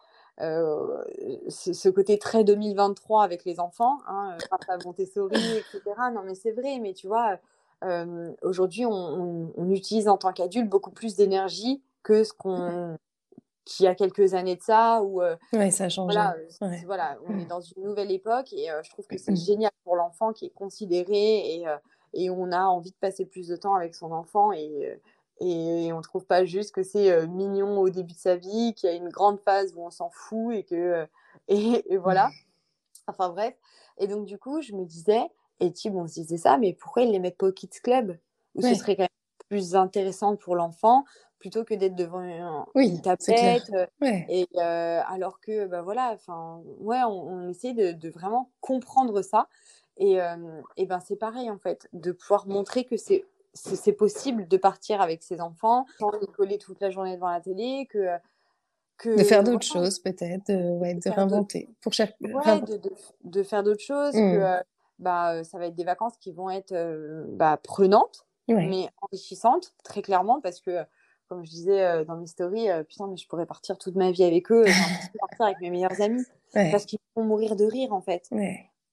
euh, ce, côté très 2023 avec les enfants, hein, à Montessori, etc. Non, mais c'est vrai, mais tu vois, aujourd'hui, on, utilise en tant qu'adulte beaucoup plus d'énergie que ce qu'on qu'il y a quelques années de ça ouais, ça a changé. Voilà, voilà, on est dans une nouvelle époque et je trouve que c'est génial pour l'enfant qui est considéré et et on a envie de passer plus de temps avec son enfant et, euh, et, on ne trouve pas juste que c'est euh, mignon au début de sa vie, qu'il y a une grande phase où on s'en fout et que euh, et, voilà. Enfin bref. Et donc du coup, je me disais, et Thib, on se disait ça, mais pourquoi ils les mettent pas au Kids Club? Où ce serait quand même plus intéressant pour l'enfant plutôt que d'être devant une tablette. Et alors que, bah voilà, enfin, ouais, on, on essaie de, de, vraiment comprendre ça. Et, et ben c'est pareil en fait, de pouvoir montrer que c'est c'est possible de partir avec ses enfants sans les coller toute la journée devant la télé, que que, de faire d'autres choses peut-être, de, ouais, de réinventer. Pour chaque... Ouais, de, de, de, faire d'autres choses, que mmh. bah, ça va être des vacances qui vont être bah, prenantes, mais enrichissantes, très clairement, parce que, comme je disais dans mes stories, putain, mais je pourrais partir toute ma vie avec eux, partir avec mes meilleurs amis, parce qu'ils vont mourir de rire, en fait.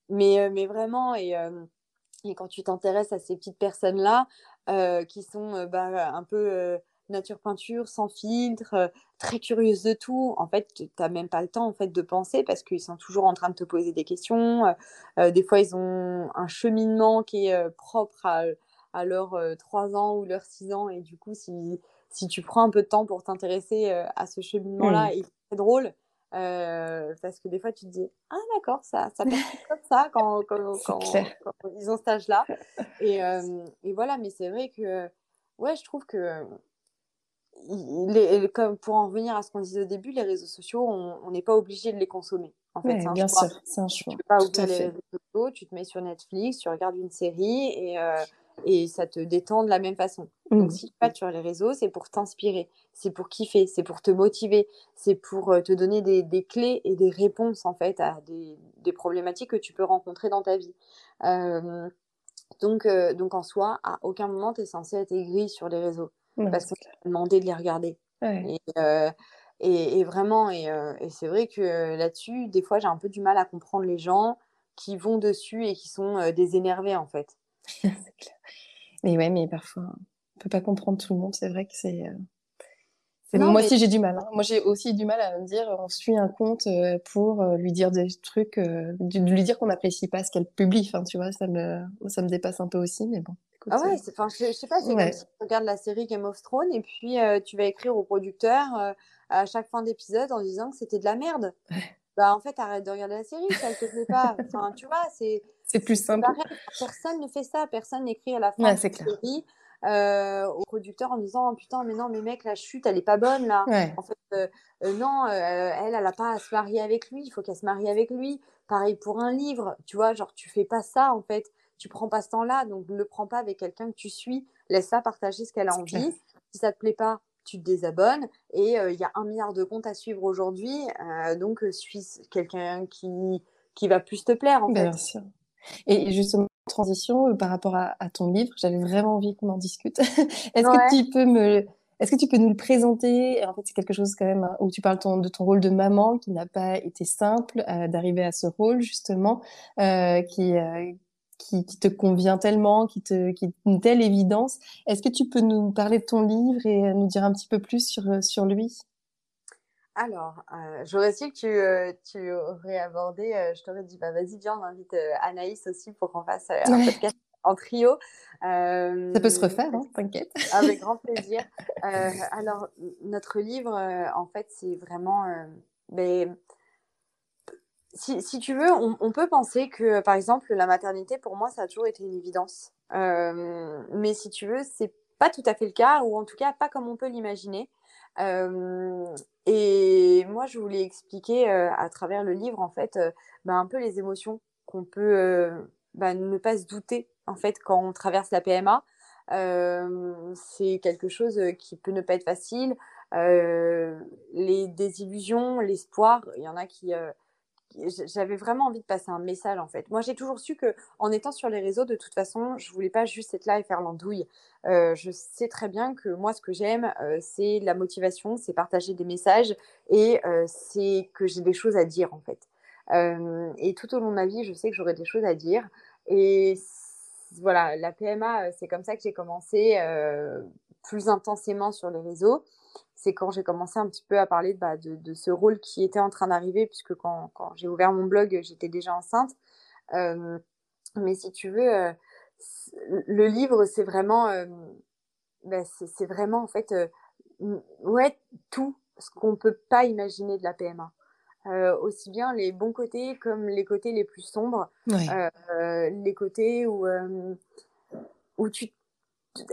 Mais, mais vraiment, et, et quand tu t'intéresses à ces petites personnes-là, qui sont bah, un peu nature peinture, sans filtre, très curieuses de tout, en fait, tu n'as même pas le temps en fait, de penser parce qu'ils sont toujours en train de te poser des questions. des fois, ils ont un cheminement qui est propre à, à leurs 3 ans ou leurs 6 ans. Et du coup, si, si tu prends un peu de temps pour t'intéresser à ce cheminement-là, mmh. il est très drôle. parce que des fois, tu te dis Ah, d'accord, ça, ça comme ça quand, quand, quand, ils ont cet âge-là. Et, et, voilà, mais c'est vrai que, ouais, je trouve que les, comme pour en revenir à ce qu'on disait au début, les réseaux sociaux, on n'est pas obligé de les consommer. En fait, bien sûr, c'est un choix. Tu peux pas oublier les réseaux sociaux, tu te mets sur Netflix, tu regardes une série et, euh, et ça te détend de la même façon. Donc, mmh. si tu vas sur les réseaux, c'est pour t'inspirer, c'est pour kiffer, c'est pour te motiver, c'est pour euh, te donner des, des, clés et des réponses en fait à des, des, problématiques que tu peux rencontrer dans ta vie. Euh, donc, donc, en soi, à aucun moment, tu es censé être aigri sur les réseaux parce qu'on t'a demandé de les regarder. Euh, et, et, vraiment, euh, et, c'est vrai que là-dessus, des fois, j'ai un peu du mal à comprendre les gens qui vont dessus et qui sont euh, désénervés, en fait. mais ouais, mais parfois, on peut pas comprendre tout le monde. C'est vrai que c'est moi aussi, j'ai du mal. Hein. Moi, j'ai aussi du mal à me dire, on suit un compte euh, pour euh, lui dire des trucs, euh, de lui dire qu'on n'apprécie pas ce qu'elle publie. Enfin, tu vois, ça me, ça me dépasse un peu aussi, mais bon. ah ouais, enfin, je, je, sais pas, c'est comme si tu regardes la série Game of Thrones et puis tu vas écrire au producteur à chaque fin d'épisode en disant que c'était de la merde. Bah, en fait, arrête de regarder la série, ça ne te plaît pas. Enfin, tu vois, c'est. C'est plus simple. Personne ne fait ça. Personne n'écrit à la fin de la série euh, au producteur en disant putain mais non mais mec la chute elle est pas bonne là. En fait euh, euh, non elle elle a pas à se marier avec lui. Il faut qu'elle se marie avec lui. Pareil pour un livre. Tu vois genre tu fais pas ça en fait. Tu prends pas ce temps là donc ne le prends pas avec quelqu'un que tu suis. Laisse-la partager ce qu'elle a envie. si ça te plaît pas tu te désabonnes et il y a un milliard de comptes à suivre aujourd'hui donc suis quelqu'un qui qui va plus te plaire en Bien Sûr. Et justement, transition euh, par rapport à, ton livre, j'avais vraiment envie qu'on en discute. Est-ce que tu peux me, est-ce que tu peux nous le présenter? En fait, c'est quelque chose quand même hein, où tu parles de ton rôle de maman qui n'a pas été simple euh, d'arriver à ce rôle justement, euh, qui, qui, te convient tellement, qui te, qui une telle évidence. Est-ce que tu peux nous parler de ton livre et nous dire un petit peu plus sur sur lui? Alors, euh, j'aurais su que tu, euh, tu aurais abordé, euh, je t'aurais dit, bah vas-y, viens, on invite Anaïs aussi pour qu'on fasse un podcast en trio. Ça peut se refaire, hein, t'inquiète. Avec grand plaisir. alors, notre livre, en fait, c'est vraiment. Ben, si, si, tu veux, on, on, peut penser que, par exemple, la maternité, pour moi, ça a toujours été une évidence. mais si tu veux, c'est pas tout à fait le cas, ou en tout cas, pas comme on peut l'imaginer et moi, je voulais expliquer à travers le livre, en fait, bah, un peu les émotions qu'on peut bah, ne pas se douter, en fait, quand on traverse la PMA. c'est quelque chose qui peut ne pas être facile. les désillusions, l'espoir, il y en a qui, j'avais vraiment envie de passer un message en fait. Moi, j'ai toujours su que en étant sur les réseaux, de toute façon, je voulais pas juste être là et faire l'andouille. Euh, je sais très bien que moi, ce que j'aime, euh, c'est la motivation, c'est partager des messages et euh, c'est que j'ai des choses à dire en fait. et tout au long de ma vie, je sais que j'aurai des choses à dire. Et voilà, la PMA, c'est comme ça que j'ai commencé plus intensément sur les réseaux c'est quand j'ai commencé un petit peu à parler bah, de, ce rôle qui était en train d'arriver, puisque quand, j'ai ouvert mon blog, j'étais déjà enceinte. Euh, mais si tu veux, euh, le livre, c'est vraiment, euh, bah, c'est vraiment en fait, ouais, tout ce qu'on peut pas imaginer de la PMA. aussi bien les bons côtés comme les côtés les plus sombres, les côtés où, où tu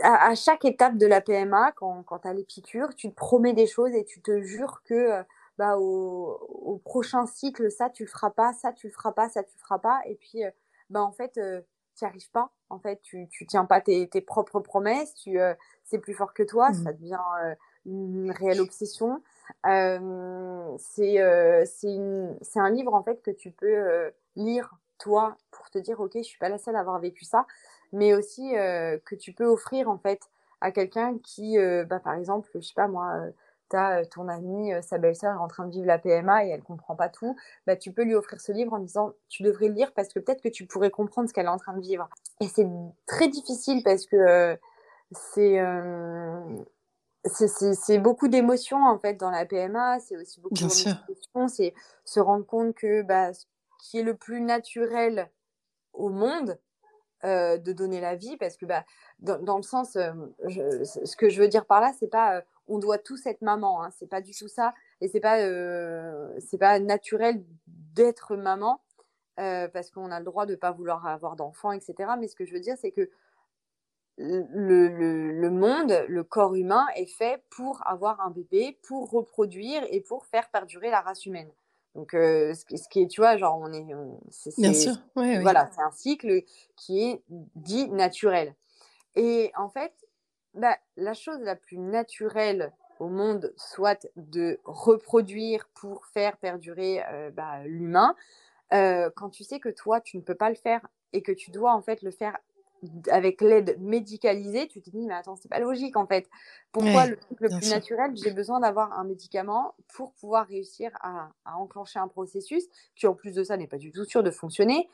à, chaque étape de la PMA, quand, quand tu as les piqûres, tu te promets des choses et tu te jures que euh, bah, au, prochain cycle, ça, tu le feras pas, ça, tu le feras pas, ça, tu le feras pas. Et puis, euh, bah, en fait, euh, tu n'y arrives pas. En fait, tu, tu tiens pas tes, tes propres promesses, tu, c'est plus fort que toi, mmh. ça devient une réelle obsession. c'est c'est un livre, en fait, que tu peux lire, toi, pour te dire, OK, je suis pas la seule à avoir vécu ça mais aussi euh, que tu peux offrir en fait à quelqu'un qui, euh, bah, par exemple, je sais pas moi, euh, tu as ton amie, sa belle-sœur est en train de vivre la PMA et elle comprend pas tout, bah, tu peux lui offrir ce livre en disant tu devrais le lire parce que peut-être que tu pourrais comprendre ce qu'elle est en train de vivre. Et c'est très difficile parce que c'est c'est beaucoup d'émotions en fait dans la PMA, c'est aussi beaucoup d'émotions, c'est se rendre compte que bah, ce qui est le plus naturel au monde, de donner la vie parce que bah, dans, dans le sens, ce que je veux dire par là, c'est pas on doit tous être maman. Hein. C'est pas du tout ça. Et c'est pas, c'est pas naturel d'être maman parce qu'on a le droit de pas vouloir avoir d'enfants, etc. Mais ce que je veux dire, c'est que le, le, monde, le corps humain est fait pour avoir un bébé, pour reproduire et pour faire perdurer la race humaine. Donc, ce, ce, qui est, tu vois, genre, on est. Bien sûr. voilà, c'est un cycle qui est dit naturel. Et en fait, bah, la chose la plus naturelle au monde soit de reproduire pour faire perdurer bah, l'humain, quand tu sais que toi, tu ne peux pas le faire et que tu dois en fait le faire avec l'aide médicalisée, tu te dis, mais attends, c'est pas logique en fait. Pourquoi le truc le plus naturel, j'ai besoin d'avoir un médicament pour pouvoir réussir à, enclencher un processus qui, en plus de ça, n'est pas du tout sûr de fonctionner.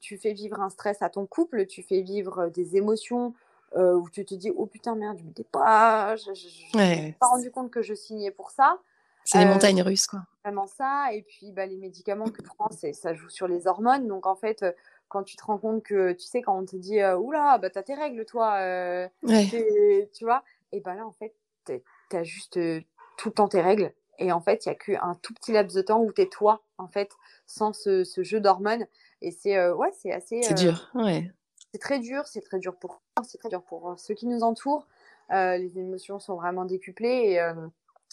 tu fais vivre un stress à ton couple, tu fais vivre des émotions où tu te dis, oh putain, merde, je m'étais pas, je, je, pas rendu compte que je signais pour ça. C'est les montagnes russes, quoi. Vraiment ça. Et puis, bah, les médicaments que tu prends, ça joue sur les hormones. Donc, en fait, quand tu te rends compte que, tu sais, quand on te dit euh, Oula, bah, t'as tes règles, toi, euh, tu vois, et bah là, en fait, t'as juste euh, tout le temps tes règles. Et en fait, il n'y a qu'un tout petit laps de temps où t'es toi, en fait, sans ce, ce jeu d'hormones. Et c'est ouais, c'est assez. C'est dur, ouais. C'est très dur, c'est très dur pour c'est très dur pour ceux qui nous entourent. les émotions sont vraiment décuplées.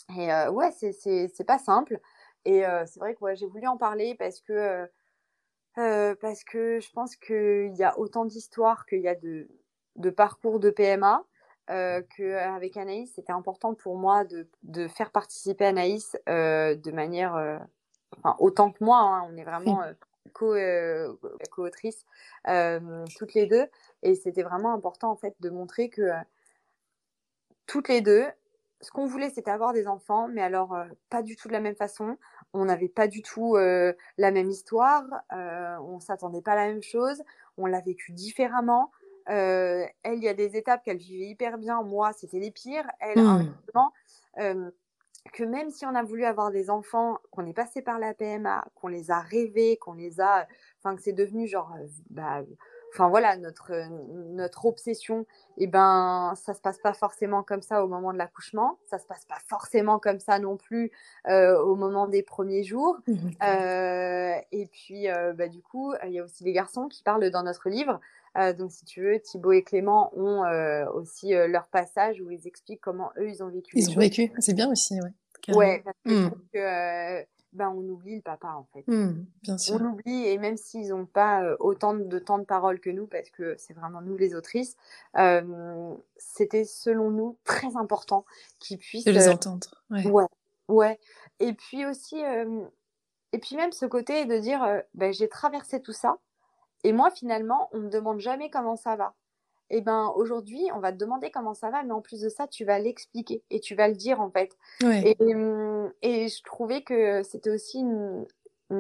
Et, et ouais, c'est pas simple. Et c'est vrai que ouais, j'ai voulu en parler parce que parce que je pense qu'il y a autant d'histoires qu'il y a de, de, parcours de PMA. Euh, qu'avec Anaïs, c'était important pour moi de, de faire participer Anaïs de manière, enfin, autant que moi, hein, on est vraiment co-autrices toutes les deux, et c'était vraiment important en fait de montrer que toutes les deux, ce qu'on voulait, c'était avoir des enfants, mais alors pas du tout de la même façon on n'avait pas du tout la même histoire, euh, on s'attendait pas à la même chose, on l'a vécu différemment. elle, il y a des étapes qu'elle vivait hyper bien, moi, c'était les pires. Elle, mmh. que même si on a voulu avoir des enfants, qu'on est passé par la PMA, qu'on les a rêvés, qu'on les a, enfin que c'est devenu genre, bah, enfin voilà, notre, notre obsession, et eh ben, ça se passe pas forcément comme ça au moment de l'accouchement, ça se passe pas forcément comme ça non plus euh, au moment des premiers jours. Mmh euh, et puis, euh, bah, du coup, il y a aussi les garçons qui parlent dans notre livre. donc, si tu veux, Thibaut et Clément ont aussi leur passage où ils expliquent comment eux, ils ont vécu. Ils ont vécu, c'est bien aussi, ouais. Ouais, parce que je mmh. trouve que ben, on oublie le papa en fait. Mmh, bien sûr. On l'oublie et même s'ils n'ont pas autant de temps de parole que nous, parce que c'est vraiment nous les autrices, c'était selon nous très important qu'ils puissent. De les entendre. Ouais. ouais. ouais. Et puis aussi, et puis même ce côté de dire, ben, j'ai traversé tout ça et moi finalement, on me demande jamais comment ça va eh ben aujourd'hui, on va te demander comment ça va, mais en plus de ça, tu vas l'expliquer et tu vas le dire en fait. Et, mmh, et, je trouvais que c'était aussi une,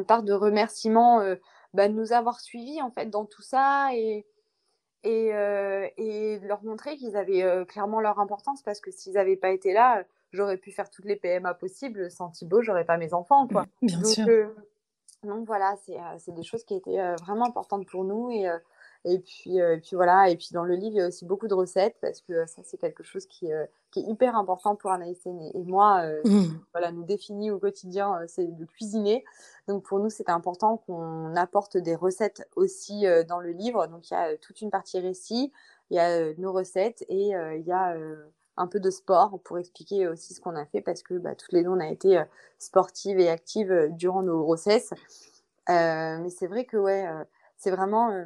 part de remerciement euh, bah, de nous avoir suivis en fait dans tout ça et, et, euh, et de leur montrer qu'ils avaient euh, clairement leur importance parce que s'ils n'avaient pas été là, j'aurais pu faire toutes les PMA possibles. Sans Thibaut, j'aurais pas mes enfants. Quoi. Bien donc, sûr. donc voilà, c'est des choses qui étaient vraiment importantes pour nous et et puis, euh, et puis voilà, et puis dans le livre, il y a aussi beaucoup de recettes parce que ça, c'est quelque chose qui, euh, qui, est hyper important pour Anaïs et, moi. Euh, mmh. Voilà, nous définit au quotidien, c'est de cuisiner. Donc pour nous, c'est important qu'on apporte des recettes aussi dans le livre. Donc il y a toute une partie récit, il y a nos recettes et il y a un peu de sport pour expliquer aussi ce qu'on a fait parce que bah, toutes les deux, on a été sportives et actives durant nos grossesses. mais c'est vrai que ouais, c'est vraiment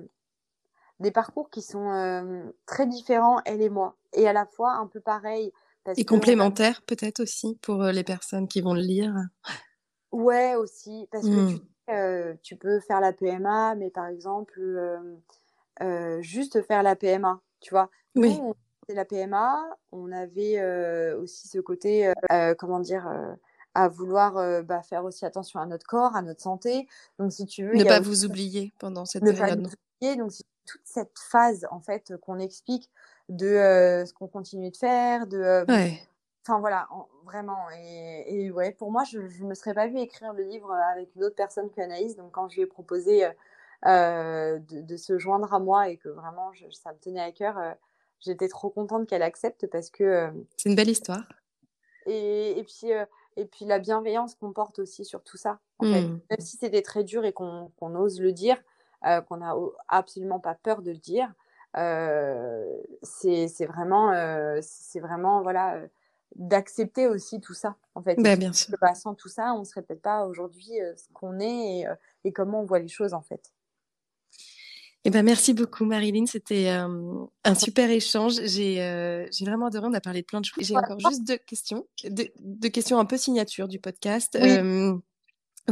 des parcours qui sont très différents, elle et moi, et à la fois un peu pareils. et complémentaires peut-être aussi pour les personnes qui vont le lire. Ouais, aussi, parce que tu, mmh. tu, peux faire la PMA, mais par exemple, juste faire la PMA, tu vois. Oui. c'est la PMA, on avait aussi ce côté, comment dire, à vouloir bah, faire aussi attention à notre corps, à notre santé. Donc, si tu veux. Ne pas vous oublier pendant cette période. Donc, toute cette phase en fait qu'on explique de euh, ce qu'on continue de faire, de. Euh, enfin voilà, vraiment. Et, ouais, pour moi, je ne me serais pas vue écrire le livre avec une autre personne qu'Anaïs. Donc quand je lui ai proposé euh, de, se joindre à moi et que vraiment ça me tenait à cœur, j'étais trop contente qu'elle accepte parce que. C'est une belle histoire. Et, et puis, et puis la bienveillance qu'on porte aussi sur tout ça. En fait. Mmh. Même si c'était très dur et qu'on ose le dire, qu'on n'a absolument pas peur de le dire, c'est vraiment, c'est vraiment voilà, d'accepter aussi tout ça. En fait, bah, bien sûr. Bah, sans tout ça, on ne serait peut-être pas aujourd'hui ce qu'on est et, et, comment on voit les choses en fait. Eh ben, merci beaucoup, Marilyn. C'était un super échange. J'ai vraiment adoré. On a parlé de plein de choses. J'ai encore juste deux questions, deux, questions un peu signature du podcast.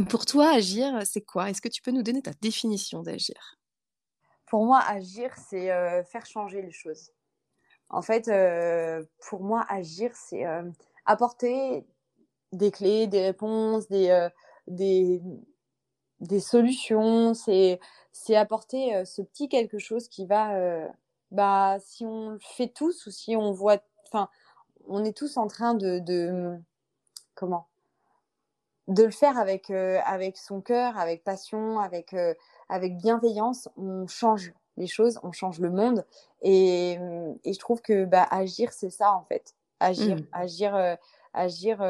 Pour toi, agir, c'est quoi? Est-ce que tu peux nous donner ta définition d'agir? Pour moi, agir, c'est faire changer les choses. En fait, pour moi, agir, c'est apporter des clés, des réponses, des, solutions. C'est apporter ce petit quelque chose qui va, bah, si on le fait tous ou si on voit, enfin, on est tous en train de comment de le faire avec, avec son cœur, avec passion, avec, avec bienveillance, on change les choses, on change le monde. Et, et je trouve que bah, agir, c'est ça en fait. Agir, mmh. agir, agir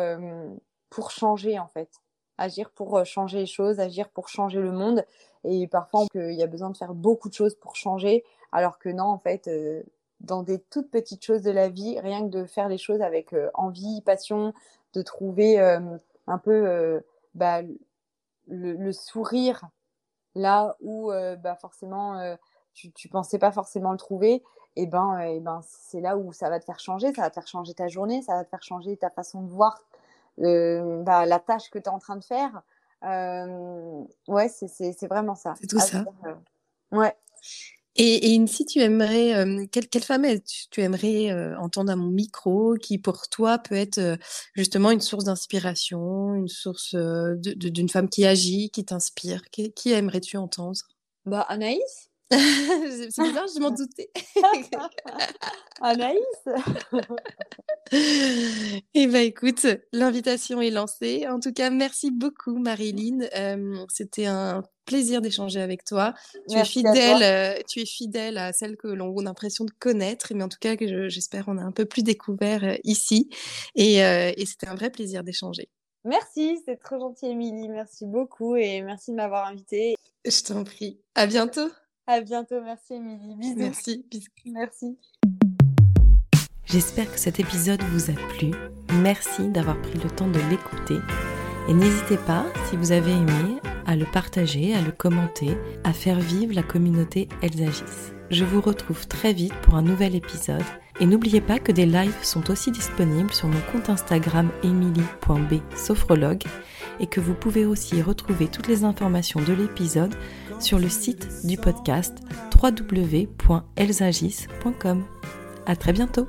pour changer en fait. Agir pour changer les choses, agir pour changer le monde. Et parfois, il y a besoin de faire beaucoup de choses pour changer, alors que non, en fait, euh, dans des toutes petites choses de la vie, rien que de faire les choses avec euh, envie, passion, de trouver euh, un peu bah, le, sourire là où bah, forcément tu, tu pensais pas forcément le trouver, et ben, et ben c'est là où ça va te faire changer, ça va te faire changer ta journée, ça va te faire changer ta façon de voir bah, la tâche que tu es en train de faire. Euh, ouais, c'est vraiment ça. C'est tout ça. Euh, ouais. Et, et, si tu aimerais, euh, quelle, quelle, femme tu, tu aimerais entendre à mon micro qui pour toi peut être justement une source d'inspiration, une source d'une femme qui agit, qui t'inspire? Qui, qui aimerais-tu entendre? Bah Anaïs? C'est bizarre, je m'en doutais. Anaïs Eh bien, écoute, l'invitation est lancée. En tout cas, merci beaucoup, Marilyn. Euh, c'était un plaisir d'échanger avec toi. Tu es fidèle, euh, tu es fidèle à celle que l'on a l'impression de connaître, mais en tout cas, j'espère qu'on a un peu plus découvert euh, ici. Et, et c'était un vrai plaisir d'échanger. Merci, c'est trop gentil, Émilie. Merci beaucoup et merci de m'avoir invitée. Je t'en prie. À bientôt. À bientôt. Merci, Émilie. Bisous. Merci. Merci. J'espère que cet épisode vous a plu. Merci d'avoir pris le temps de l'écouter. Et n'hésitez pas, si vous avez aimé, à le partager, à le commenter, à faire vivre la communauté Elsagis. Je vous retrouve très vite pour un nouvel épisode. Et n'oubliez pas que des lives sont aussi disponibles sur mon compte Instagram emily.b et que vous pouvez aussi retrouver toutes les informations de l'épisode sur le site du podcast www.elsagis.com. À très bientôt!